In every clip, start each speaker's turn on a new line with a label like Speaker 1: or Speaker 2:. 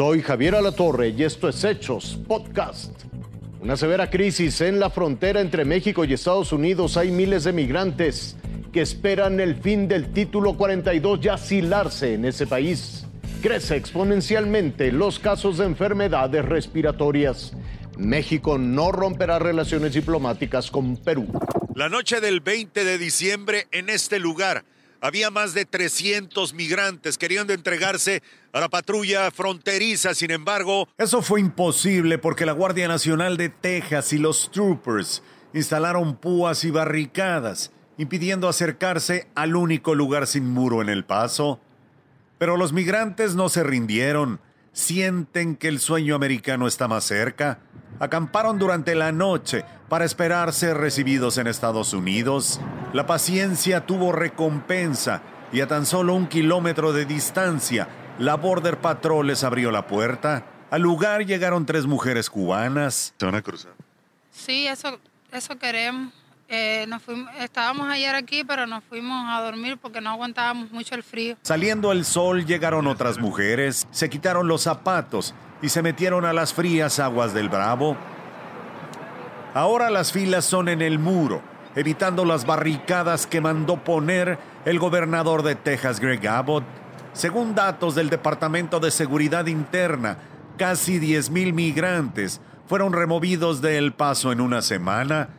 Speaker 1: Soy Javier Alatorre y esto es Hechos Podcast. Una severa crisis en la frontera entre México y Estados Unidos. Hay miles de migrantes que esperan el fin del título 42 y asilarse en ese país. Crece exponencialmente los casos de enfermedades respiratorias. México no romperá relaciones diplomáticas con Perú.
Speaker 2: La noche del 20 de diciembre en este lugar había más de 300 migrantes queriendo entregarse a la patrulla fronteriza. Sin embargo,
Speaker 3: eso fue imposible porque la Guardia Nacional de Texas y los troopers instalaron púas y barricadas, impidiendo acercarse al único lugar sin muro en el paso. Pero los migrantes no se rindieron. Sienten que el sueño americano está más cerca. Acamparon durante la noche para esperar ser recibidos en Estados Unidos. La paciencia tuvo recompensa y a tan solo un kilómetro de distancia, la Border Patrol les abrió la puerta. Al lugar llegaron tres mujeres cubanas.
Speaker 2: ¿Se van a cruzar?
Speaker 4: Sí, eso, eso queremos. Eh, nos fuimos, estábamos ayer aquí, pero nos fuimos a dormir porque no aguantábamos mucho el frío.
Speaker 3: Saliendo el sol llegaron otras mujeres, se quitaron los zapatos y se metieron a las frías aguas del Bravo. Ahora las filas son en el muro, evitando las barricadas que mandó poner el gobernador de Texas, Greg Abbott. Según datos del Departamento de Seguridad Interna, casi 10.000 migrantes fueron removidos de El Paso en una semana,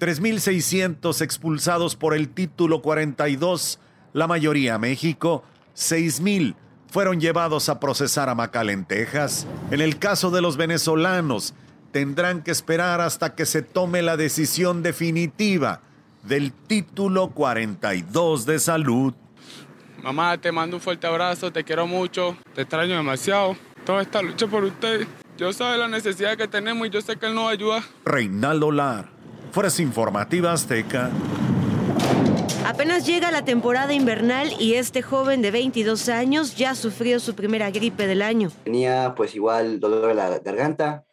Speaker 3: 3.600 expulsados por el título 42, la mayoría a México, 6.000 fueron llevados a procesar a McAllen, Texas. En el caso de los venezolanos, tendrán que esperar hasta que se tome la decisión definitiva del título 42 de salud.
Speaker 5: Mamá, te mando un fuerte abrazo, te quiero mucho, te extraño demasiado. Toda esta lucha por usted. Yo sé la necesidad que tenemos y yo sé que él nos ayuda.
Speaker 3: Reinaldo Lar, Fuerza Informativa Azteca.
Speaker 6: Apenas llega la temporada invernal y este joven de 22 años ya sufrió su primera gripe del año.
Speaker 7: Tenía pues igual dolor de la garganta,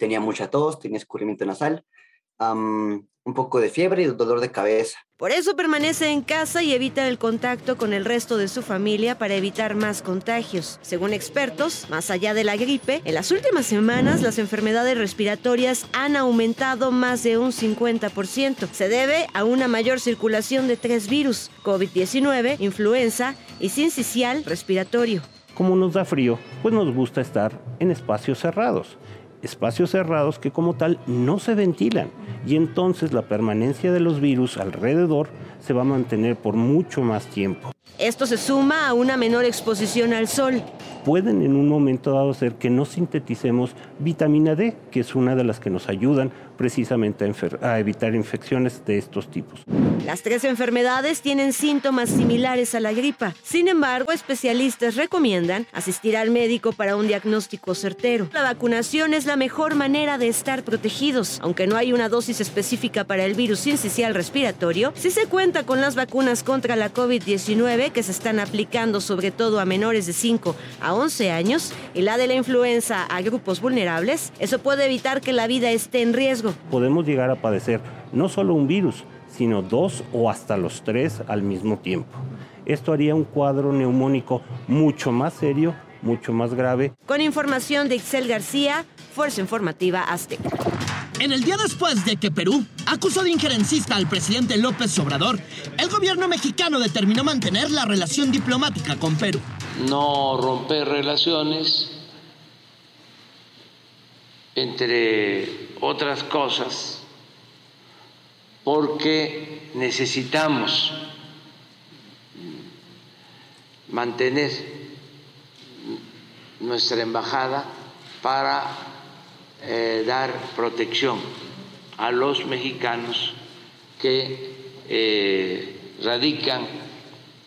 Speaker 7: tenía mucha tos, tenía escurrimiento nasal, un poco de fiebre y dolor de cabeza.
Speaker 6: Por eso permanece en casa y evita el contacto con el resto de su familia para evitar más contagios. Según expertos, más allá de la gripe, en las últimas semanas las enfermedades respiratorias han aumentado más de un 50%. Se debe a una mayor circulación de tres virus, COVID-19, influenza y sincicial respiratorio.
Speaker 8: Como nos da frío, pues nos gusta estar en espacios cerrados espacios cerrados que como tal no se ventilan y entonces la permanencia de los virus alrededor se va a mantener por mucho más tiempo.
Speaker 6: Esto se suma a una menor exposición al sol.
Speaker 8: Pueden en un momento dado ser que no sinteticemos vitamina D, que es una de las que nos ayudan precisamente a, evitar infecciones de estos tipos.
Speaker 6: Las tres enfermedades tienen síntomas similares a la gripa. Sin embargo, especialistas recomiendan asistir al médico para un diagnóstico certero. La vacunación es la mejor manera de estar protegidos. Aunque no hay una dosis específica para el virus sincicial respiratorio, sí se cuenta con las vacunas contra la COVID-19 que se están aplicando sobre todo a menores de 5 a 11 años y la de la influenza a grupos vulnerables. Eso puede evitar que la vida esté en riesgo
Speaker 8: Podemos llegar a padecer no solo un virus, sino dos o hasta los tres al mismo tiempo. Esto haría un cuadro neumónico mucho más serio, mucho más grave.
Speaker 6: Con información de Ixel García, Fuerza Informativa Azteca.
Speaker 9: En el día después de que Perú acusó de injerencista al presidente López Obrador, el gobierno mexicano determinó mantener la relación diplomática con Perú.
Speaker 10: No romper relaciones entre otras cosas, porque necesitamos mantener nuestra embajada para eh, dar protección a los mexicanos que eh, radican,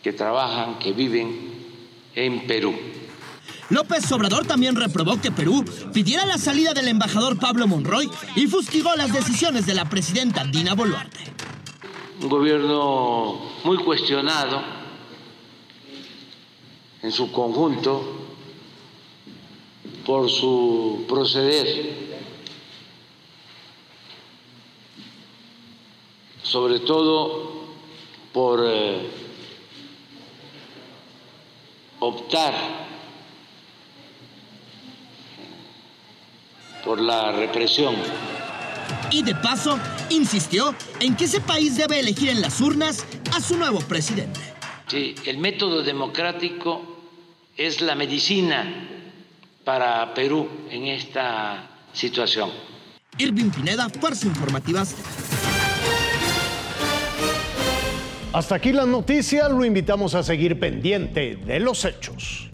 Speaker 10: que trabajan, que viven en Perú.
Speaker 9: López Obrador también reprobó que Perú pidiera la salida del embajador Pablo Monroy y fustigó las decisiones de la presidenta Dina Boluarte.
Speaker 10: Un gobierno muy cuestionado en su conjunto por su proceder, sobre todo por eh, optar por la represión.
Speaker 9: Y de paso, insistió en que ese país debe elegir en las urnas a su nuevo presidente.
Speaker 10: Sí, el método democrático es la medicina para Perú en esta situación.
Speaker 9: Irving Pineda, Fuerza Informativas.
Speaker 1: Hasta aquí las noticias, lo invitamos a seguir pendiente de los hechos.